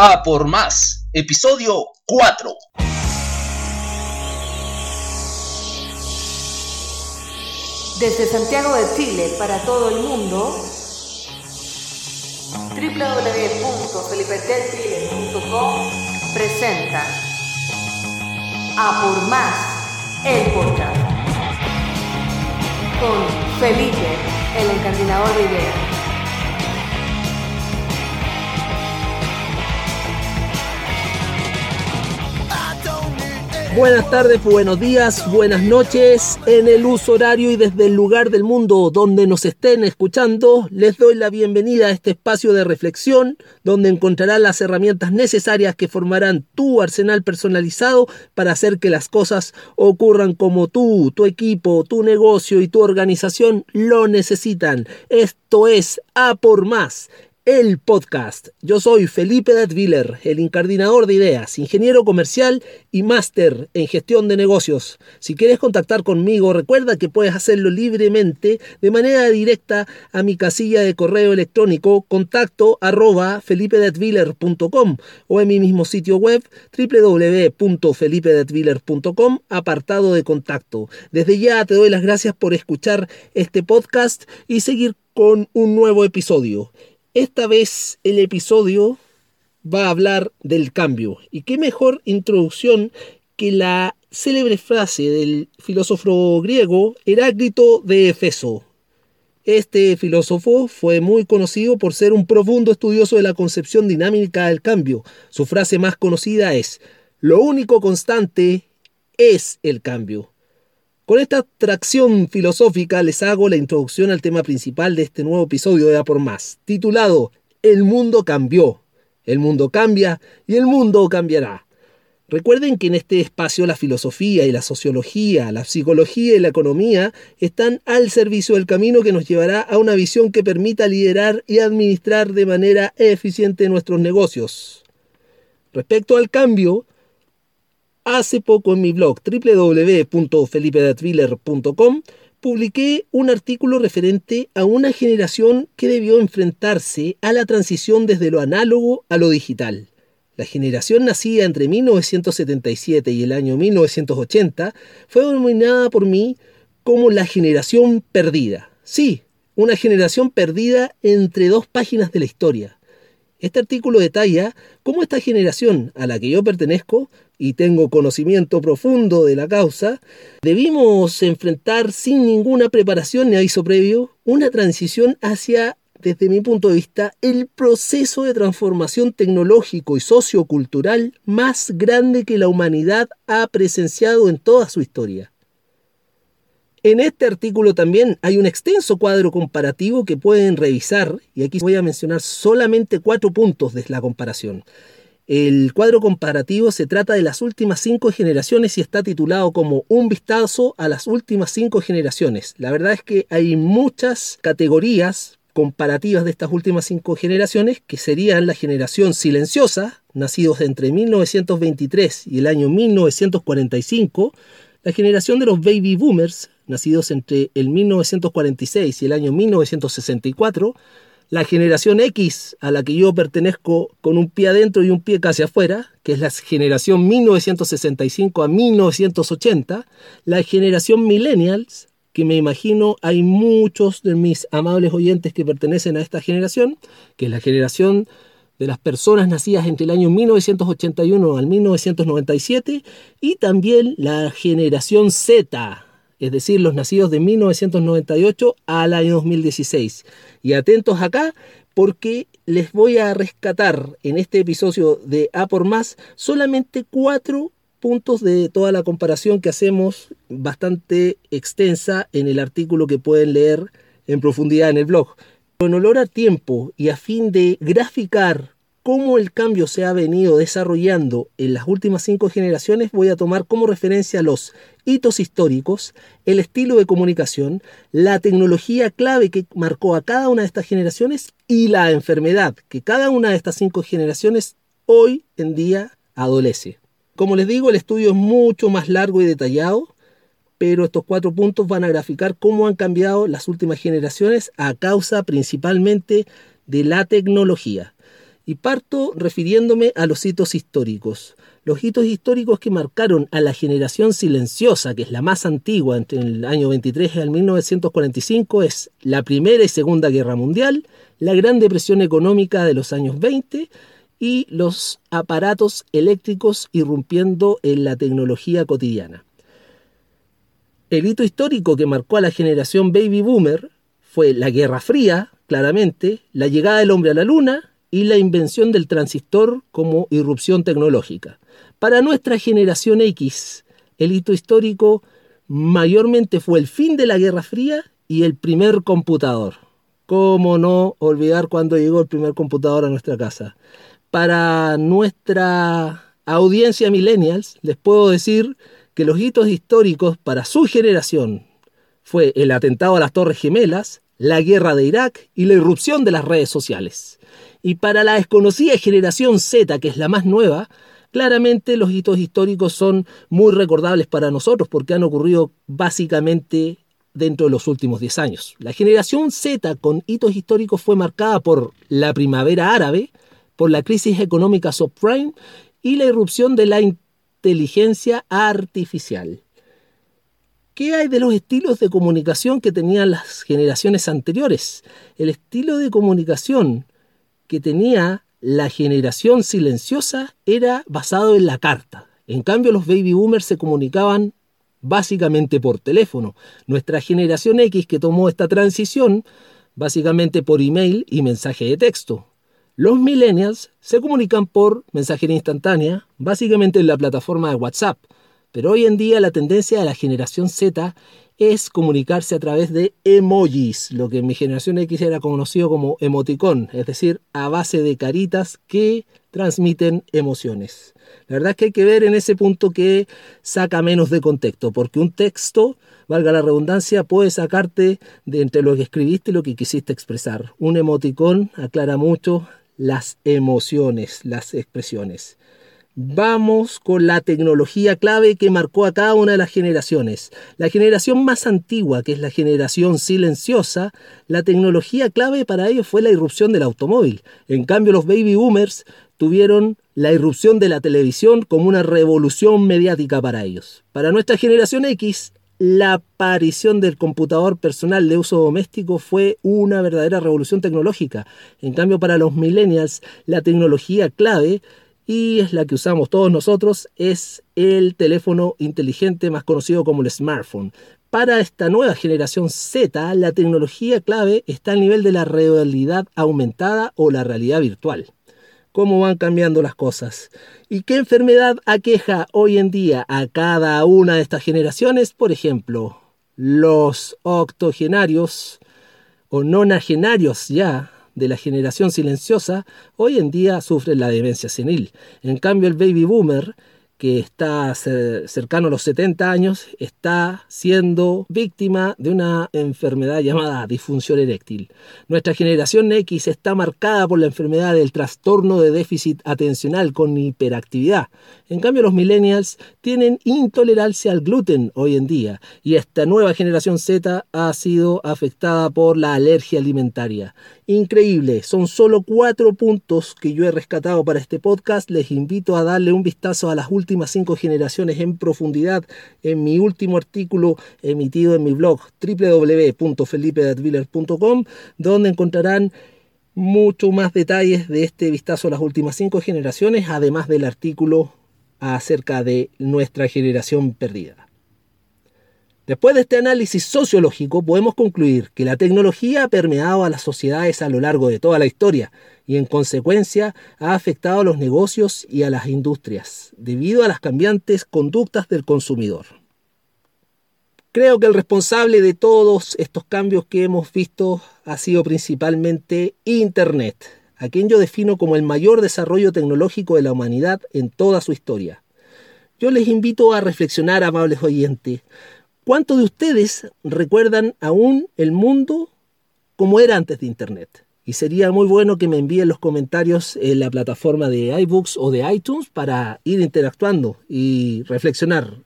A por Más, episodio 4. Desde Santiago de Chile para todo el mundo, www.felipetelchile.com presenta A por Más, el podcast, con Felipe, el encardinador de ideas. Buenas tardes, buenos días, buenas noches. En el uso horario y desde el lugar del mundo donde nos estén escuchando, les doy la bienvenida a este espacio de reflexión donde encontrarán las herramientas necesarias que formarán tu arsenal personalizado para hacer que las cosas ocurran como tú, tu equipo, tu negocio y tu organización lo necesitan. Esto es A por Más el podcast. Yo soy Felipe Datviller, el incardinador de ideas, ingeniero comercial y máster en gestión de negocios. Si quieres contactar conmigo, recuerda que puedes hacerlo libremente de manera directa a mi casilla de correo electrónico contacto arroba o en mi mismo sitio web www.felipedatviller.com apartado de contacto. Desde ya te doy las gracias por escuchar este podcast y seguir con un nuevo episodio. Esta vez el episodio va a hablar del cambio. Y qué mejor introducción que la célebre frase del filósofo griego Heráclito de Efeso. Este filósofo fue muy conocido por ser un profundo estudioso de la concepción dinámica del cambio. Su frase más conocida es, lo único constante es el cambio. Con esta tracción filosófica les hago la introducción al tema principal de este nuevo episodio de A por Más, titulado El mundo cambió. El mundo cambia y el mundo cambiará. Recuerden que en este espacio la filosofía y la sociología, la psicología y la economía están al servicio del camino que nos llevará a una visión que permita liderar y administrar de manera eficiente nuestros negocios. Respecto al cambio, Hace poco en mi blog www.felipedatviller.com publiqué un artículo referente a una generación que debió enfrentarse a la transición desde lo análogo a lo digital. La generación nacida entre 1977 y el año 1980 fue denominada por mí como la generación perdida. Sí, una generación perdida entre dos páginas de la historia. Este artículo detalla cómo esta generación a la que yo pertenezco y tengo conocimiento profundo de la causa, debimos enfrentar sin ninguna preparación ni aviso previo una transición hacia, desde mi punto de vista, el proceso de transformación tecnológico y sociocultural más grande que la humanidad ha presenciado en toda su historia. En este artículo también hay un extenso cuadro comparativo que pueden revisar y aquí voy a mencionar solamente cuatro puntos de la comparación. El cuadro comparativo se trata de las últimas cinco generaciones y está titulado como Un vistazo a las últimas cinco generaciones. La verdad es que hay muchas categorías comparativas de estas últimas cinco generaciones que serían la generación silenciosa, nacidos entre 1923 y el año 1945, la generación de los baby boomers, nacidos entre el 1946 y el año 1964, la generación X a la que yo pertenezco con un pie adentro y un pie casi afuera, que es la generación 1965 a 1980, la generación millennials, que me imagino hay muchos de mis amables oyentes que pertenecen a esta generación, que es la generación de las personas nacidas entre el año 1981 al 1997, y también la generación Z, es decir, los nacidos de 1998 al año 2016. Y atentos acá porque les voy a rescatar en este episodio de A por Más solamente cuatro puntos de toda la comparación que hacemos bastante extensa en el artículo que pueden leer en profundidad en el blog. En olor a tiempo y a fin de graficar cómo el cambio se ha venido desarrollando en las últimas cinco generaciones, voy a tomar como referencia los hitos históricos, el estilo de comunicación, la tecnología clave que marcó a cada una de estas generaciones y la enfermedad que cada una de estas cinco generaciones hoy en día adolece. Como les digo, el estudio es mucho más largo y detallado, pero estos cuatro puntos van a graficar cómo han cambiado las últimas generaciones a causa principalmente de la tecnología. Y parto refiriéndome a los hitos históricos. Los hitos históricos que marcaron a la generación silenciosa, que es la más antigua entre el año 23 y el 1945, es la Primera y Segunda Guerra Mundial, la Gran Depresión Económica de los años 20 y los aparatos eléctricos irrumpiendo en la tecnología cotidiana. El hito histórico que marcó a la generación baby boomer fue la Guerra Fría, claramente, la llegada del hombre a la Luna y la invención del transistor como irrupción tecnológica. Para nuestra generación X, el hito histórico mayormente fue el fin de la Guerra Fría y el primer computador. ¿Cómo no olvidar cuando llegó el primer computador a nuestra casa? Para nuestra audiencia millennials, les puedo decir que los hitos históricos para su generación fue el atentado a las Torres Gemelas, la guerra de Irak y la irrupción de las redes sociales. Y para la desconocida generación Z, que es la más nueva, claramente los hitos históricos son muy recordables para nosotros porque han ocurrido básicamente dentro de los últimos 10 años. La generación Z con hitos históricos fue marcada por la primavera árabe, por la crisis económica subprime y la irrupción de la inteligencia artificial. ¿Qué hay de los estilos de comunicación que tenían las generaciones anteriores? El estilo de comunicación que tenía la generación silenciosa era basado en la carta. En cambio, los baby boomers se comunicaban básicamente por teléfono. Nuestra generación X que tomó esta transición, básicamente por email y mensaje de texto. Los millennials se comunican por mensajería instantánea, básicamente en la plataforma de WhatsApp, pero hoy en día la tendencia de la generación Z es comunicarse a través de emojis, lo que en mi generación X era conocido como emoticón, es decir, a base de caritas que transmiten emociones. La verdad es que hay que ver en ese punto que saca menos de contexto, porque un texto, valga la redundancia, puede sacarte de entre lo que escribiste y lo que quisiste expresar. Un emoticón aclara mucho, las emociones, las expresiones. Vamos con la tecnología clave que marcó a cada una de las generaciones. La generación más antigua, que es la generación silenciosa, la tecnología clave para ellos fue la irrupción del automóvil. En cambio, los baby boomers tuvieron la irrupción de la televisión como una revolución mediática para ellos. Para nuestra generación X, la aparición del computador personal de uso doméstico fue una verdadera revolución tecnológica. En cambio, para los millennials, la tecnología clave, y es la que usamos todos nosotros, es el teléfono inteligente más conocido como el smartphone. Para esta nueva generación Z, la tecnología clave está al nivel de la realidad aumentada o la realidad virtual cómo van cambiando las cosas. ¿Y qué enfermedad aqueja hoy en día a cada una de estas generaciones? Por ejemplo, los octogenarios o nonagenarios ya de la generación silenciosa hoy en día sufren la demencia senil. En cambio, el baby boomer que está cercano a los 70 años, está siendo víctima de una enfermedad llamada disfunción eréctil. Nuestra generación X está marcada por la enfermedad del trastorno de déficit atencional con hiperactividad. En cambio, los millennials tienen intolerancia al gluten hoy en día y esta nueva generación Z ha sido afectada por la alergia alimentaria. Increíble, son solo cuatro puntos que yo he rescatado para este podcast. Les invito a darle un vistazo a las últimas cinco generaciones en profundidad en mi último artículo emitido en mi blog www.felipedadviller.com, donde encontrarán mucho más detalles de este vistazo a las últimas cinco generaciones, además del artículo acerca de nuestra generación perdida. Después de este análisis sociológico podemos concluir que la tecnología ha permeado a las sociedades a lo largo de toda la historia y en consecuencia ha afectado a los negocios y a las industrias debido a las cambiantes conductas del consumidor. Creo que el responsable de todos estos cambios que hemos visto ha sido principalmente Internet, a quien yo defino como el mayor desarrollo tecnológico de la humanidad en toda su historia. Yo les invito a reflexionar, amables oyentes, ¿Cuántos de ustedes recuerdan aún el mundo como era antes de Internet? Y sería muy bueno que me envíen los comentarios en la plataforma de iBooks o de iTunes para ir interactuando y reflexionar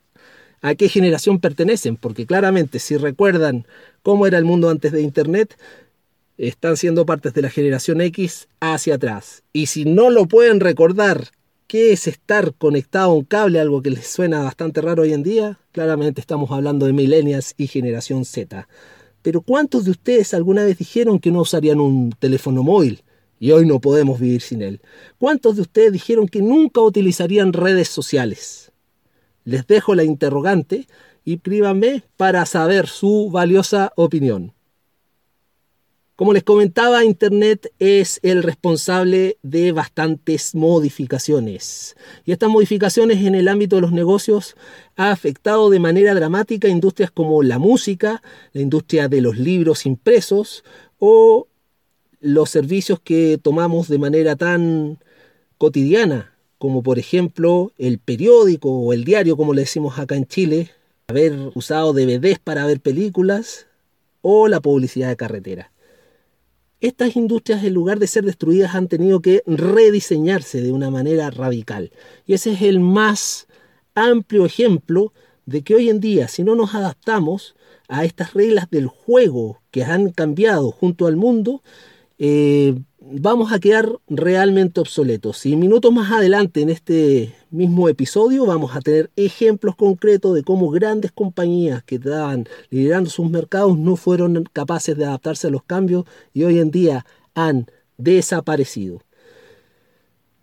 a qué generación pertenecen, porque claramente si recuerdan cómo era el mundo antes de Internet, están siendo partes de la generación X hacia atrás. Y si no lo pueden recordar, ¿qué es estar conectado a un cable? Algo que les suena bastante raro hoy en día. Claramente estamos hablando de millennials y generación Z. Pero ¿cuántos de ustedes alguna vez dijeron que no usarían un teléfono móvil? Y hoy no podemos vivir sin él. ¿Cuántos de ustedes dijeron que nunca utilizarían redes sociales? Les dejo la interrogante y príbanme para saber su valiosa opinión. Como les comentaba, Internet es el responsable de bastantes modificaciones. Y estas modificaciones en el ámbito de los negocios ha afectado de manera dramática industrias como la música, la industria de los libros impresos o los servicios que tomamos de manera tan cotidiana, como por ejemplo el periódico o el diario, como le decimos acá en Chile, haber usado DVDs para ver películas o la publicidad de carretera estas industrias en lugar de ser destruidas han tenido que rediseñarse de una manera radical. Y ese es el más amplio ejemplo de que hoy en día, si no nos adaptamos a estas reglas del juego que han cambiado junto al mundo, eh, vamos a quedar realmente obsoletos. Y minutos más adelante en este mismo episodio vamos a tener ejemplos concretos de cómo grandes compañías que estaban liderando sus mercados no fueron capaces de adaptarse a los cambios y hoy en día han desaparecido.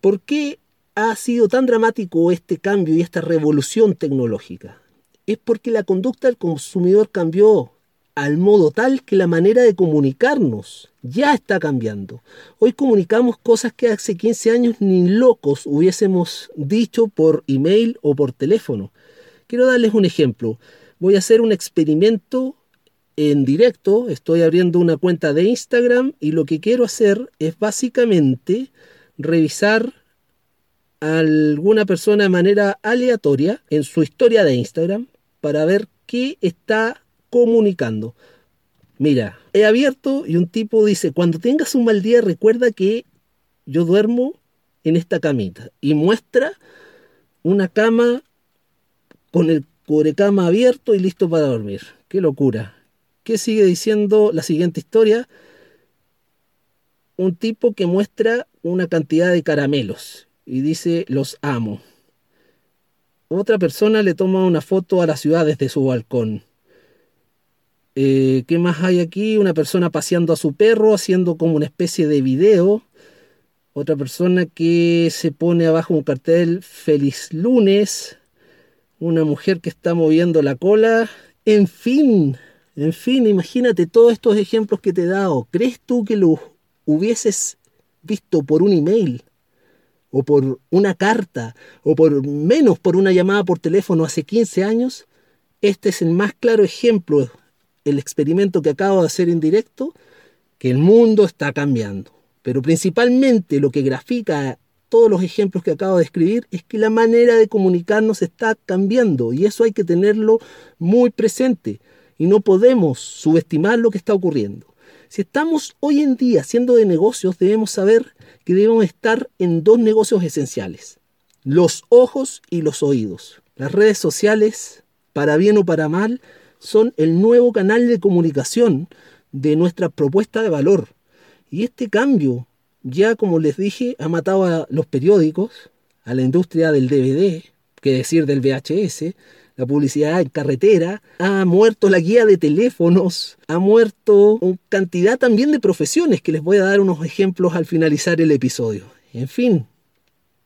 ¿Por qué ha sido tan dramático este cambio y esta revolución tecnológica? Es porque la conducta del consumidor cambió al modo tal que la manera de comunicarnos ya está cambiando. Hoy comunicamos cosas que hace 15 años ni locos hubiésemos dicho por email o por teléfono. Quiero darles un ejemplo. Voy a hacer un experimento en directo, estoy abriendo una cuenta de Instagram y lo que quiero hacer es básicamente revisar a alguna persona de manera aleatoria en su historia de Instagram para ver qué está comunicando. Mira, he abierto y un tipo dice, cuando tengas un mal día recuerda que yo duermo en esta camita. Y muestra una cama con el cubrecama abierto y listo para dormir. Qué locura. ¿Qué sigue diciendo la siguiente historia? Un tipo que muestra una cantidad de caramelos y dice los amo. Otra persona le toma una foto a la ciudad desde su balcón. Eh, ¿Qué más hay aquí? Una persona paseando a su perro, haciendo como una especie de video. Otra persona que se pone abajo un cartel Feliz lunes. Una mujer que está moviendo la cola. En fin, en fin, imagínate todos estos ejemplos que te he dado. ¿Crees tú que los hubieses visto por un email? o por una carta, o por menos por una llamada por teléfono hace 15 años, este es el más claro ejemplo el experimento que acabo de hacer en directo, que el mundo está cambiando. Pero principalmente lo que grafica todos los ejemplos que acabo de escribir es que la manera de comunicarnos está cambiando y eso hay que tenerlo muy presente y no podemos subestimar lo que está ocurriendo. Si estamos hoy en día haciendo de negocios, debemos saber que debemos estar en dos negocios esenciales, los ojos y los oídos. Las redes sociales, para bien o para mal, son el nuevo canal de comunicación de nuestra propuesta de valor. Y este cambio, ya como les dije, ha matado a los periódicos, a la industria del DVD, que decir del VHS, la publicidad en carretera, ha muerto la guía de teléfonos, ha muerto cantidad también de profesiones que les voy a dar unos ejemplos al finalizar el episodio. En fin,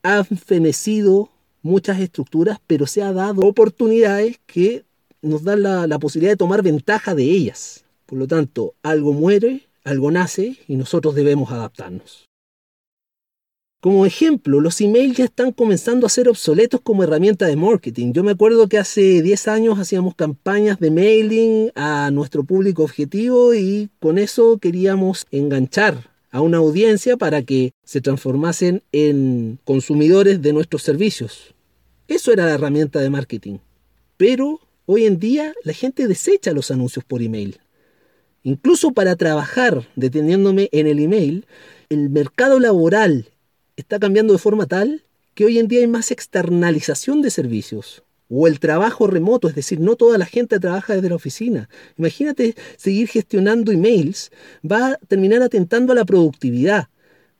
han fenecido muchas estructuras, pero se ha dado oportunidades que nos da la, posibilidad de tomar ventaja de ellas. Por lo tanto, algo muere, algo nace y nosotros debemos adaptarnos. Como ejemplo, los emails ya están comenzando a ser obsoletos como herramienta de marketing. Yo me acuerdo que hace 10 años hacíamos campañas de mailing a nuestro público objetivo y con eso queríamos enganchar a una audiencia para que se transformasen en consumidores de nuestros servicios. Eso era la herramienta de marketing. Pero Hoy en día la gente desecha los anuncios por email. Incluso para trabajar, deteniéndome en el email, el mercado laboral está cambiando de forma tal que hoy en día hay más externalización de servicios. o el trabajo remoto, es decir, no toda la gente trabaja desde la oficina. Imagínate seguir gestionando emails, va a terminar atentando a la productividad,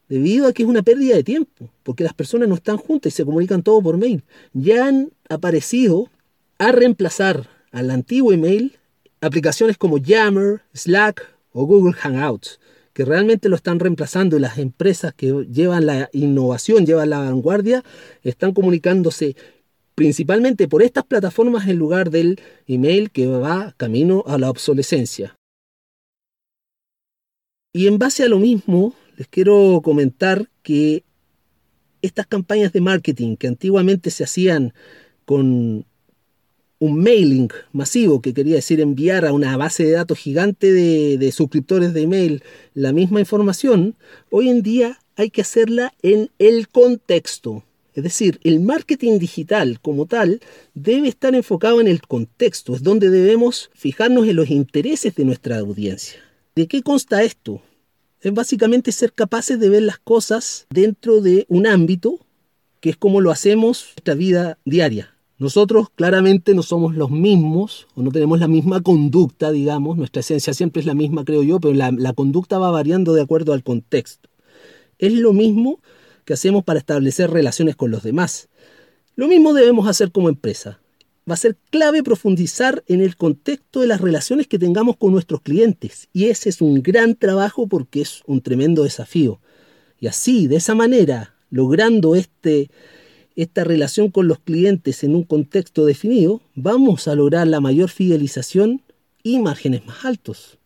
debido a que es una pérdida de tiempo, porque las personas no están juntas y se comunican todo por mail. Ya han aparecido a reemplazar al antiguo email aplicaciones como Yammer, Slack o Google Hangouts, que realmente lo están reemplazando y las empresas que llevan la innovación, llevan la vanguardia, están comunicándose principalmente por estas plataformas en lugar del email que va camino a la obsolescencia. Y en base a lo mismo, les quiero comentar que estas campañas de marketing que antiguamente se hacían con un mailing masivo, que quería decir enviar a una base de datos gigante de, suscriptores de email la misma información, hoy en día hay que hacerla en el contexto. Es decir, el marketing digital como tal debe estar enfocado en el contexto, es donde debemos fijarnos en los intereses de nuestra audiencia. ¿De qué consta esto? Es básicamente ser capaces de ver las cosas dentro de un ámbito que es como lo hacemos en nuestra vida diaria. Nosotros claramente no somos los mismos o no tenemos la misma conducta, digamos, nuestra esencia siempre es la misma, creo yo, pero la, conducta va variando de acuerdo al contexto. Es lo mismo que hacemos para establecer relaciones con los demás. Lo mismo debemos hacer como empresa. Va a ser clave profundizar en el contexto de las relaciones que tengamos con nuestros clientes. Y ese es un gran trabajo porque es un tremendo desafío. Y así, de esa manera, logrando este, esta relación con los clientes en un contexto definido, vamos a lograr la mayor fidelización y márgenes más altos.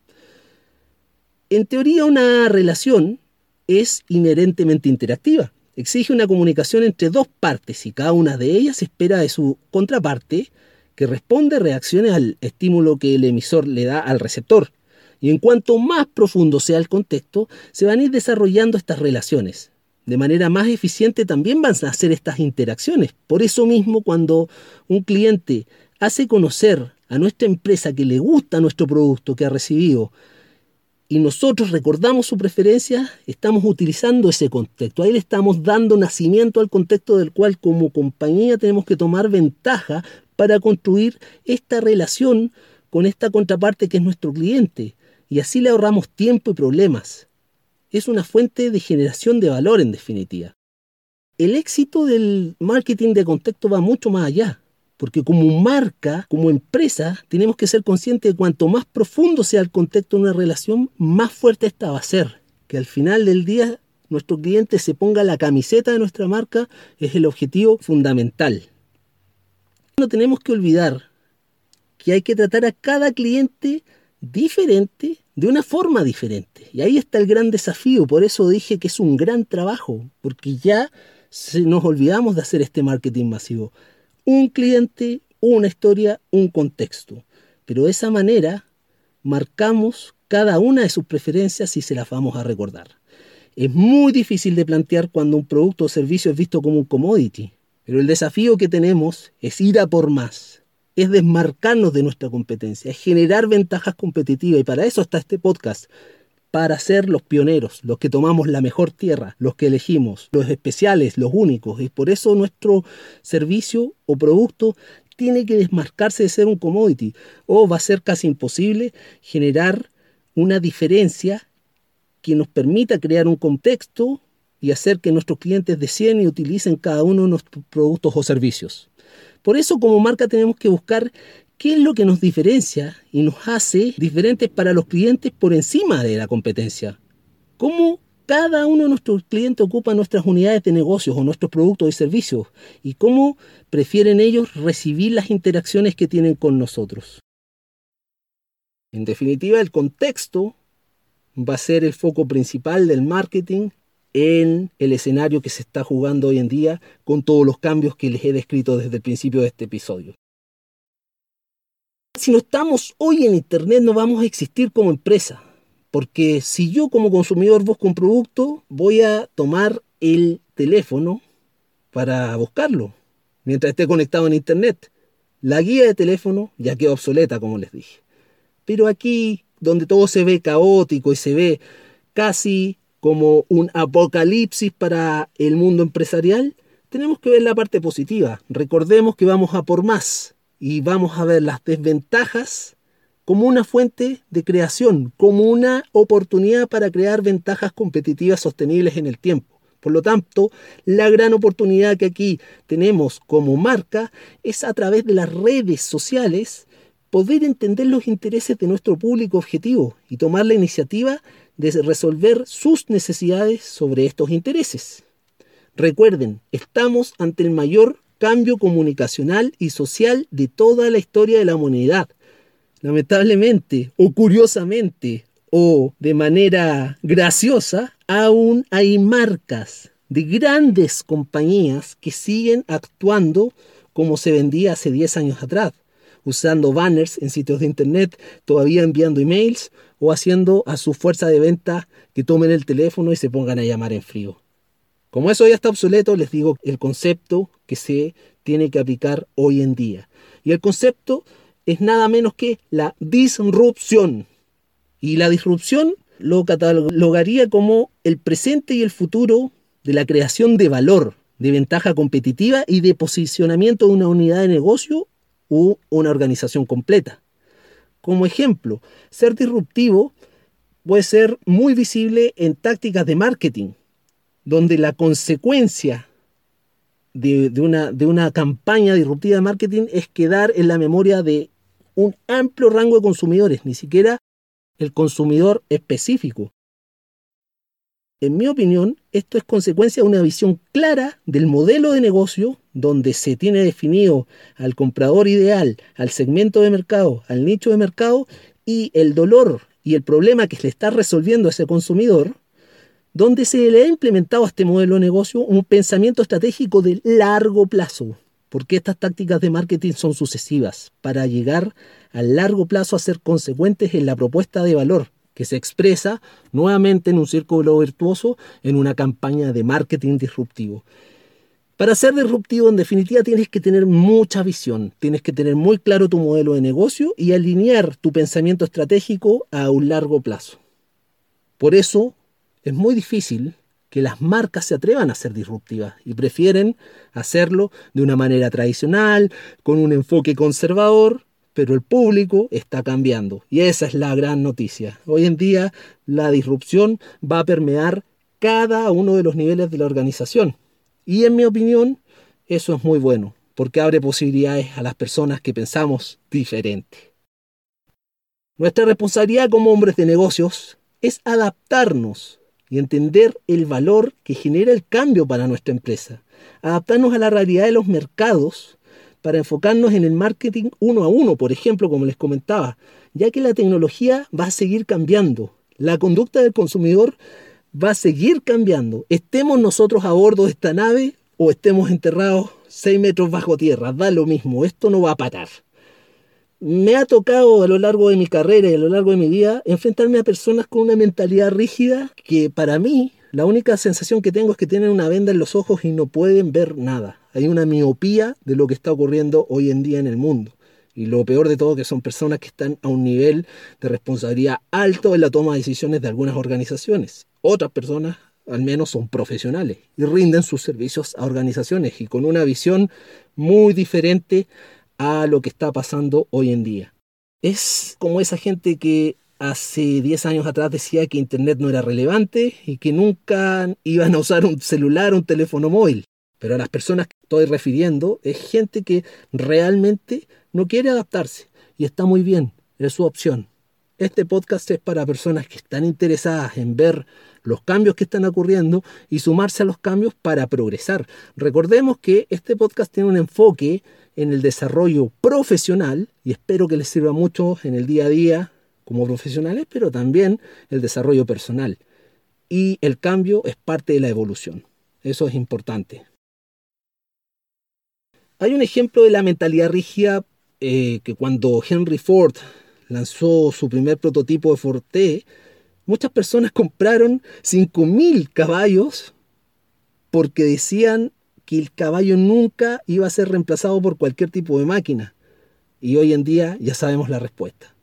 En teoría, una relación es inherentemente interactiva. Exige una comunicación entre dos partes y cada una de ellas espera de su contraparte que responde reacciones al estímulo que el emisor le da al receptor. Y en cuanto más profundo sea el contexto, se van a ir desarrollando estas relaciones. De manera más eficiente también van a hacer estas interacciones. Por eso mismo, cuando un cliente hace conocer a nuestra empresa que le gusta nuestro producto que ha recibido, y nosotros recordamos su preferencia, estamos utilizando ese contexto. Ahí le estamos dando nacimiento al contexto del cual como compañía tenemos que tomar ventaja para construir esta relación con esta contraparte que es nuestro cliente. Y así le ahorramos tiempo y problemas. Es una fuente de generación de valor en definitiva. El éxito del marketing de contexto va mucho más allá. Porque como marca, como empresa, tenemos que ser conscientes de cuanto más profundo sea el contexto de una relación, más fuerte esta va a ser. Que al final del día nuestro cliente se ponga la camiseta de nuestra marca es el objetivo fundamental. No tenemos que olvidar que hay que tratar a cada cliente diferente de una forma diferente. Y ahí está el gran desafío. Por eso dije que es un gran trabajo, porque ya nos olvidamos de hacer este marketing masivo un cliente, una historia, un contexto. Pero de esa manera marcamos cada una de sus preferencias y se las vamos a recordar. Es muy difícil de plantear cuando un producto o servicio es visto como un commodity, pero el desafío que tenemos es ir a por más, es desmarcarnos de nuestra competencia, es generar ventajas competitivas y para eso está este podcast, para ser los pioneros, los que tomamos la mejor tierra, los que elegimos, los especiales, los únicos. Y por eso nuestro servicio o producto tiene que desmarcarse de ser un commodity o va a ser casi imposible generar una diferencia que nos permita crear un contexto y hacer que nuestros clientes deseen y utilicen cada uno de nuestros productos o servicios. Por eso como marca tenemos que buscar ¿Qué es lo que nos diferencia y nos hace diferentes para los clientes por encima de la competencia? ¿Cómo cada uno de nuestros clientes ocupa nuestras unidades de negocios o nuestros productos y servicios? ¿Y cómo prefieren ellos recibir las interacciones que tienen con nosotros? En definitiva, el contexto va a ser el foco principal del marketing en el escenario que se está jugando hoy en día con todos los cambios que les he descrito desde el principio de este episodio. Si no estamos hoy en Internet no vamos a existir como empresa. Porque si yo como consumidor busco un producto, voy a tomar el teléfono para buscarlo mientras esté conectado en Internet. La guía de teléfono ya quedó obsoleta, como les dije. Pero aquí, donde todo se ve caótico y se ve casi como un apocalipsis para el mundo empresarial, tenemos que ver la parte positiva. Recordemos que vamos a por más y vamos a ver las desventajas como una fuente de creación, como una oportunidad para crear ventajas competitivas sostenibles en el tiempo. Por lo tanto, la gran oportunidad que aquí tenemos como marca es a través de las redes sociales poder entender los intereses de nuestro público objetivo y tomar la iniciativa de resolver sus necesidades sobre estos intereses. Recuerden, estamos ante el mayor cambio comunicacional y social de toda la historia de la humanidad lamentablemente o curiosamente o de manera graciosa, aún hay marcas de grandes compañías que siguen actuando como se vendía hace 10 años atrás, usando banners en sitios de internet, todavía enviando emails o haciendo a su fuerza de venta que tomen el teléfono y se pongan a llamar en frío. Como eso ya está obsoleto, les digo el concepto que se tiene que aplicar hoy en día. Y el concepto es nada menos que la disrupción. Y la disrupción lo catalogaría como el presente y el futuro de la creación de valor, de ventaja competitiva y de posicionamiento de una unidad de negocio u una organización completa. Como ejemplo, ser disruptivo puede ser muy visible en tácticas de marketing, donde la consecuencia de, una, de una campaña disruptiva de marketing es quedar en la memoria de un amplio rango de consumidores, ni siquiera el consumidor específico. En mi opinión, esto es consecuencia de una visión clara del modelo de negocio donde se tiene definido al comprador ideal, al segmento de mercado, al nicho de mercado y el dolor y el problema que le está resolviendo a ese consumidor, donde se le ha implementado a este modelo de negocio un pensamiento estratégico de largo plazo porque estas tácticas de marketing son sucesivas para llegar a largo plazo a ser consecuentes en la propuesta de valor que se expresa nuevamente en un círculo virtuoso en una campaña de marketing disruptivo. Para ser disruptivo, en definitiva, tienes que tener mucha visión, tienes que tener muy claro tu modelo de negocio y alinear tu pensamiento estratégico a un largo plazo. Por eso es muy difícil que las marcas se atrevan a ser disruptivas y prefieren hacerlo de una manera tradicional, con un enfoque conservador, pero el público está cambiando y esa es la gran noticia. Hoy en día la disrupción va a permear cada uno de los niveles de la organización y en mi opinión eso es muy bueno porque abre posibilidades a las personas que pensamos diferente. Nuestra responsabilidad como hombres de negocios es adaptarnos y entender el valor que genera el cambio para nuestra empresa. Adaptarnos a la realidad de los mercados para enfocarnos en el marketing uno a uno, por ejemplo, como les comentaba, ya que la tecnología va a seguir cambiando. La conducta del consumidor va a seguir cambiando. Estemos nosotros a bordo de esta nave o estemos enterrados seis metros bajo tierra, da lo mismo, esto no va a parar me ha tocado a lo largo de mi carrera y a lo largo de mi vida enfrentarme a personas con una mentalidad rígida que para mí la única sensación que tengo es que tienen una venda en los ojos y no pueden ver nada. Hay una miopía de lo que está ocurriendo hoy en día en el mundo. Y lo peor de todo que son personas que están a un nivel de responsabilidad alto en la toma de decisiones de algunas organizaciones. Otras personas al menos son profesionales y rinden sus servicios a organizaciones y con una visión muy diferente a lo que está pasando hoy en día. Es como esa gente que hace 10 años atrás decía que Internet no era relevante y que nunca iban a usar un celular o un teléfono móvil. Pero a las personas que estoy refiriendo es gente que realmente no quiere adaptarse y está muy bien, es su opción. Este podcast es para personas que están interesadas en ver los cambios que están ocurriendo y sumarse a los cambios para progresar. Recordemos que este podcast tiene un enfoque en el desarrollo profesional y espero que les sirva mucho en el día a día como profesionales, pero también el desarrollo personal. Y el cambio es parte de la evolución. Eso es importante. Hay un ejemplo de la mentalidad rígida eh, que cuando Henry Ford lanzó su primer prototipo de Forte, muchas personas compraron 5.000 caballos porque decían que el caballo nunca iba a ser reemplazado por cualquier tipo de máquina. Y hoy en día ya sabemos la respuesta.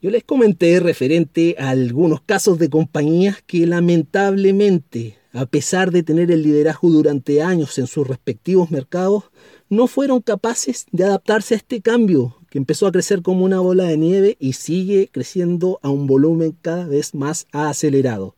Yo les comenté referente a algunos casos de compañías que lamentablemente a pesar de tener el liderazgo durante años en sus respectivos mercados, no fueron capaces de adaptarse a este cambio que empezó a crecer como una bola de nieve y sigue creciendo a un volumen cada vez más acelerado.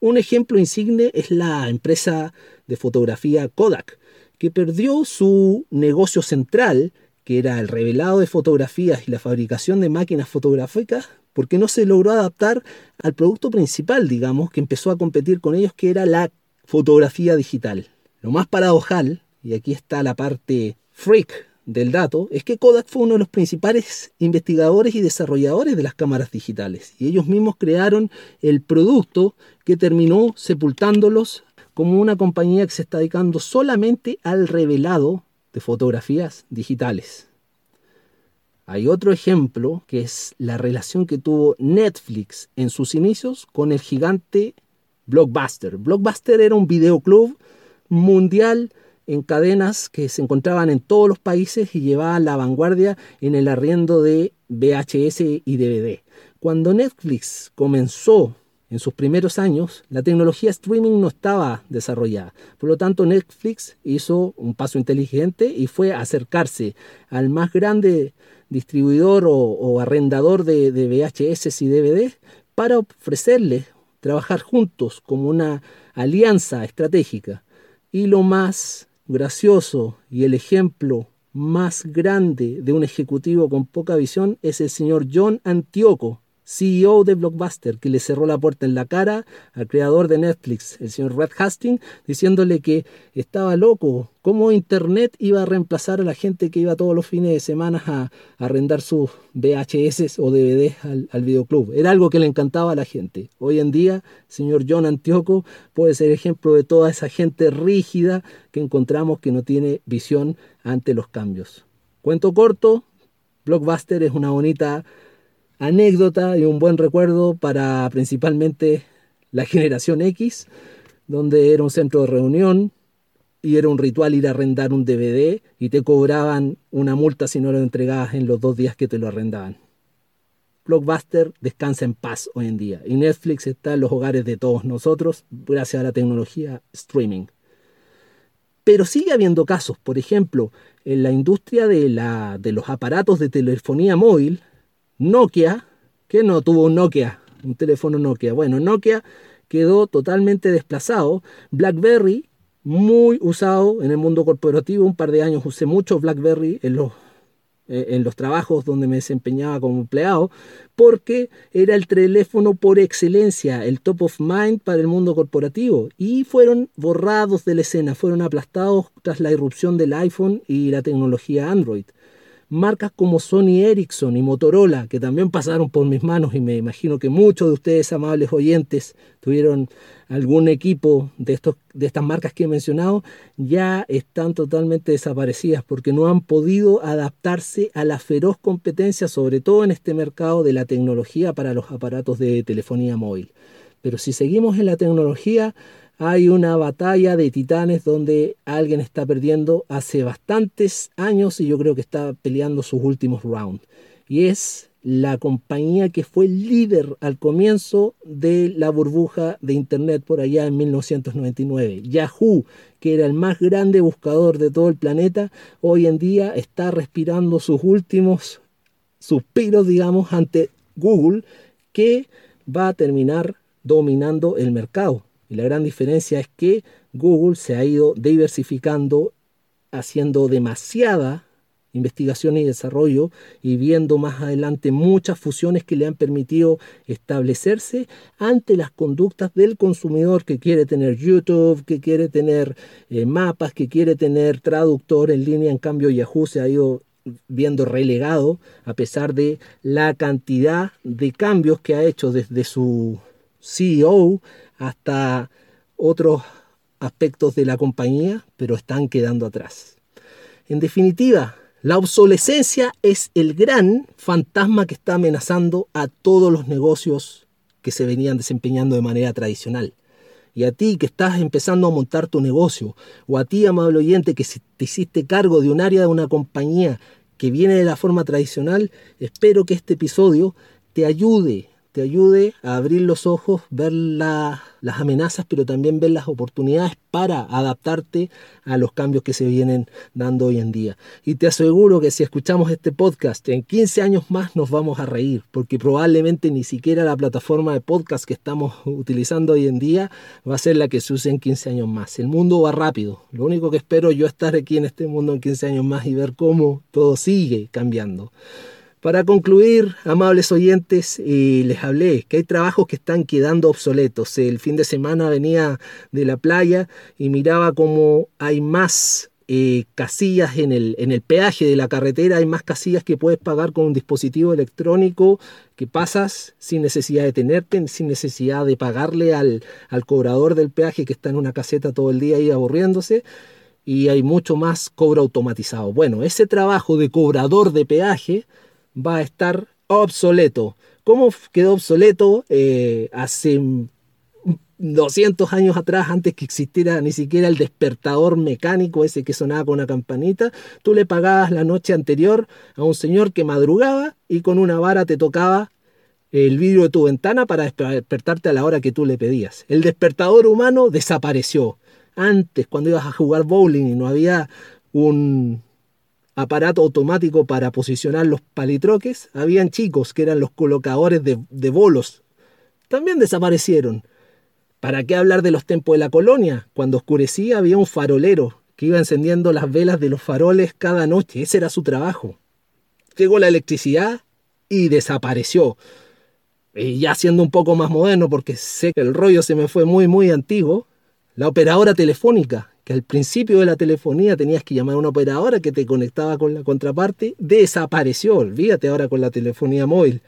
Un ejemplo insigne es la empresa de fotografía Kodak, que perdió su negocio central, que era el revelado de fotografías y la fabricación de máquinas fotográficas, porque no se logró adaptar al producto principal, digamos, que empezó a competir con ellos, que era la fotografía digital. Lo más paradojal, y aquí está la parte freak del dato, es que Kodak fue uno de los principales investigadores y desarrolladores de las cámaras digitales, y ellos mismos crearon el producto que terminó sepultándolos como una compañía que se está dedicando solamente al revelado de fotografías digitales. Hay otro ejemplo que es la relación que tuvo Netflix en sus inicios con el gigante Blockbuster. Blockbuster era un videoclub mundial en cadenas que se encontraban en todos los países y llevaban la vanguardia en el arriendo de VHS y DVD. Cuando Netflix comenzó en sus primeros años, la tecnología streaming no estaba desarrollada. Por lo tanto, Netflix hizo un paso inteligente y fue acercarse al más grande distribuidor o, arrendador de, de, VHS y DVD para ofrecerle trabajar juntos como una alianza estratégica. Y lo más gracioso y el ejemplo más grande de un ejecutivo con poca visión es el señor John Antioco, CEO de Blockbuster, que le cerró la puerta en la cara al creador de Netflix, el señor Red Hastings, diciéndole que estaba loco, cómo Internet iba a reemplazar a la gente que iba todos los fines de semana a, arrendar sus VHS o DVDs al, al, videoclub. Era algo que le encantaba a la gente. Hoy en día, señor John Antioco puede ser ejemplo de toda esa gente rígida que encontramos que no tiene visión ante los cambios. Cuento corto, Blockbuster es una bonita anécdota y un buen recuerdo para principalmente la generación X, donde era un centro de reunión y era un ritual ir a arrendar un DVD y te cobraban una multa si no lo entregabas en los dos días que te lo arrendaban. Blockbuster descansa en paz hoy en día y Netflix está en los hogares de todos nosotros gracias a la tecnología streaming. Pero sigue habiendo casos, por ejemplo, en la industria de, la, de los aparatos de telefonía móvil, Nokia, que no tuvo un Nokia, un teléfono Nokia. Bueno, Nokia quedó totalmente desplazado. BlackBerry, muy usado en el mundo corporativo, un par de años usé mucho BlackBerry en los, eh, en los trabajos donde me desempeñaba como empleado, porque era el teléfono por excelencia, el top of mind para el mundo corporativo. Y fueron borrados de la escena, fueron aplastados tras la irrupción del iPhone y la tecnología Android marcas como Sony Ericsson y Motorola, que también pasaron por mis manos y me imagino que muchos de ustedes, amables oyentes, tuvieron algún equipo de, estos, de estas marcas que he mencionado, ya están totalmente desaparecidas porque no han podido adaptarse a la feroz competencia, sobre todo en este mercado de la tecnología para los aparatos de telefonía móvil. Pero si seguimos en la tecnología, hay una batalla de titanes donde alguien está perdiendo hace bastantes años y yo creo que está peleando sus últimos rounds. Y es la compañía que fue líder al comienzo de la burbuja de Internet por allá en 1999. Yahoo, que era el más grande buscador de todo el planeta, hoy en día está respirando sus últimos suspiros, digamos, ante Google, que va a terminar dominando el mercado. Y la gran diferencia es que Google se ha ido diversificando, haciendo demasiada investigación y desarrollo y viendo más adelante muchas fusiones que le han permitido establecerse ante las conductas del consumidor que quiere tener YouTube, que quiere tener eh, mapas, que quiere tener traductor en línea. En cambio, Yahoo se ha ido viendo relegado a pesar de la cantidad de cambios que ha hecho desde su CEO hasta otros aspectos de la compañía, pero están quedando atrás. En definitiva, la obsolescencia es el gran fantasma que está amenazando a todos los negocios que se venían desempeñando de manera tradicional. Y a ti que estás empezando a montar tu negocio, o a ti, amable oyente, que te hiciste cargo de un área de una compañía que viene de la forma tradicional, espero que este episodio te ayude te ayude a abrir los ojos, ver las amenazas, pero también ver las oportunidades para adaptarte a los cambios que se vienen dando hoy en día. Y te aseguro que si escuchamos este podcast en 15 años más nos vamos a reír, porque probablemente ni siquiera la plataforma de podcast que estamos utilizando hoy en día va a ser la que se use en 15 años más. El mundo va rápido. Lo único que espero yo estar aquí en este mundo en 15 años más y ver cómo todo sigue cambiando. Para concluir, amables oyentes, les hablé que hay trabajos que están quedando obsoletos. El fin de semana venía de la playa y miraba cómo hay más eh, casillas en el, en el peaje de la carretera, hay más casillas que puedes pagar con un dispositivo electrónico que pasas sin necesidad de tenerte, sin necesidad de pagarle al, al cobrador del peaje que está en una caseta todo el día ahí aburriéndose y hay mucho más cobro automatizado. Bueno, ese trabajo de cobrador de peaje va a estar obsoleto. ¿Cómo quedó obsoleto eh, hace 200 años atrás, antes que existiera ni siquiera el despertador mecánico ese que sonaba con una campanita? Tú le pagabas la noche anterior a un señor que madrugaba y con una vara te tocaba el vidrio de tu ventana para despertarte a la hora que tú le pedías. El despertador humano desapareció. Antes, cuando ibas a jugar bowling y no había un, aparato automático para posicionar los palitroques, habían chicos que eran los colocadores de, bolos. También desaparecieron. ¿Para qué hablar de los tiempos de la colonia? Cuando oscurecía había un farolero que iba encendiendo las velas de los faroles cada noche. Ese era su trabajo. Llegó la electricidad y desapareció. Y ya siendo un poco más moderno, porque sé que el rollo se me fue muy, muy antiguo, la operadora telefónica que al principio de la telefonía tenías que llamar a una operadora que te conectaba con la contraparte, desapareció, olvídate ahora con la telefonía móvil.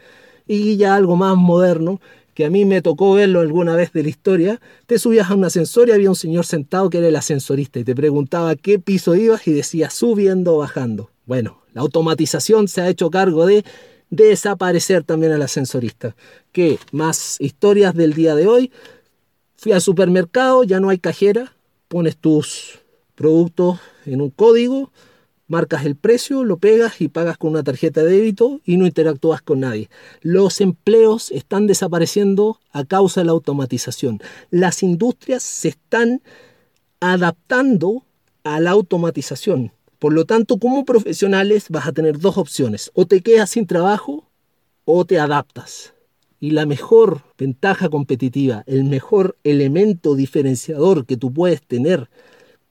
Y ya algo más moderno, que a mí me tocó verlo alguna vez de la historia, te subías a un ascensor y había un señor sentado que era el ascensorista y te preguntaba qué piso ibas y decía subiendo o bajando. Bueno, la automatización se ha hecho cargo de desaparecer también al ascensorista. ¿Qué? Más historias del día de hoy. Fui al supermercado, ya no hay cajera, pones tus productos en un código, marcas el precio, lo pegas y pagas con una tarjeta de débito y no interactúas con nadie. Los empleos están desapareciendo a causa de la automatización. Las industrias se están adaptando a la automatización. Por lo tanto, como profesionales vas a tener dos opciones. O te quedas sin trabajo o te adaptas. Y la mejor ventaja competitiva, el mejor elemento diferenciador que tú puedes tener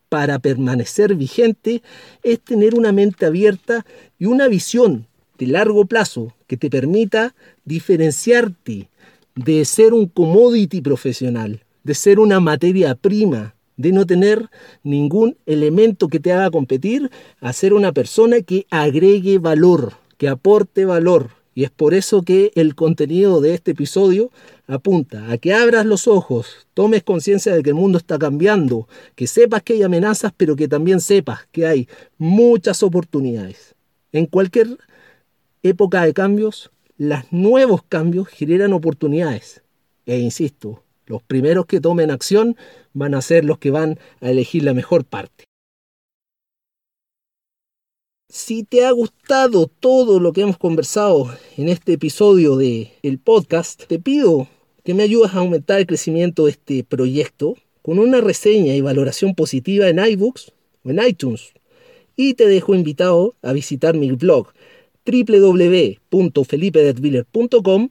para permanecer vigente es tener una mente abierta y una visión de largo plazo que te permita diferenciarte de ser un commodity profesional, de ser una materia prima, de no tener ningún elemento que te haga competir, a ser una persona que agregue valor, que aporte valor, y es por eso que el contenido de este episodio apunta a que abras los ojos, tomes conciencia de que el mundo está cambiando, que sepas que hay amenazas, pero que también sepas que hay muchas oportunidades. En cualquier época de cambios, los nuevos cambios generan oportunidades. E insisto, los primeros que tomen acción van a ser los que van a elegir la mejor parte. Si te ha gustado todo lo que hemos conversado en este episodio de el podcast, te pido que me ayudes a aumentar el crecimiento de este proyecto con una reseña y valoración positiva en iBooks o en iTunes. Y te dejo invitado a visitar mi blog www.felipedetwiller.com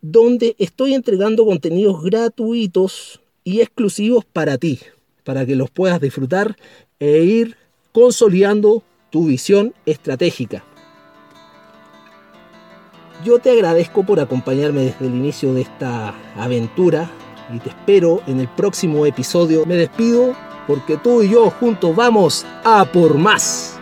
donde estoy entregando contenidos gratuitos y exclusivos para ti, para que los puedas disfrutar e ir consolidando tu visión estratégica. Yo te agradezco por acompañarme desde el inicio de esta aventura y te espero en el próximo episodio. Me despido porque tú y yo juntos vamos a por más.